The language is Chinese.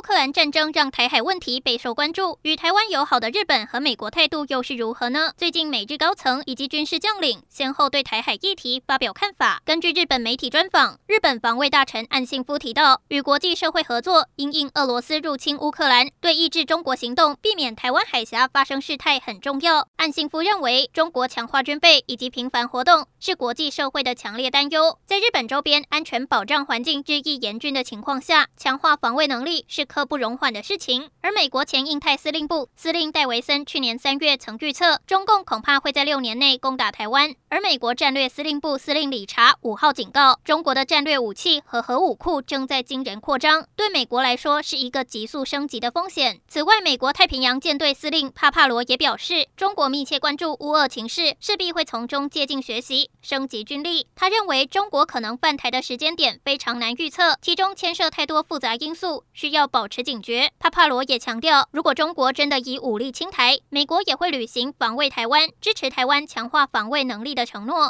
乌克兰战争让台海问题备受关注，与台湾友好的日本和美国态度又是如何呢？最近美日高层以及军事将领先后对台海议题发表看法。根据日本媒体专访，日本防卫大臣岸信夫提到，与国际社会合作，因应俄罗斯入侵乌克兰，对抑制中国行动、避免台湾海峡发生事态很重要。岸信夫认为，中国强化军备以及频繁活动是国际社会的强烈担忧。在日本周边安全保障环境日益严峻的情况下，强化防卫能力。是刻不容缓的事情。而美国前印太司令部司令戴维森去年三月曾预测，中共恐怕会在六年内攻打台湾。而美国战略司令部司令理查五号警告，中国的战略武器和核武库正在惊人扩张，对美国来说是一个急速升级的风险。此外，美国太平洋舰队司令帕帕罗也表示，中国密切关注乌俄情势，势必会从中借鉴学习，升级军力。他认为，中国可能犯台的时间点非常难预测，其中牵涉太多复杂因素，需要。保持警觉。帕帕罗也强调，如果中国真的以武力侵台，美国也会履行防卫台湾、支持台湾强化防卫能力的承诺。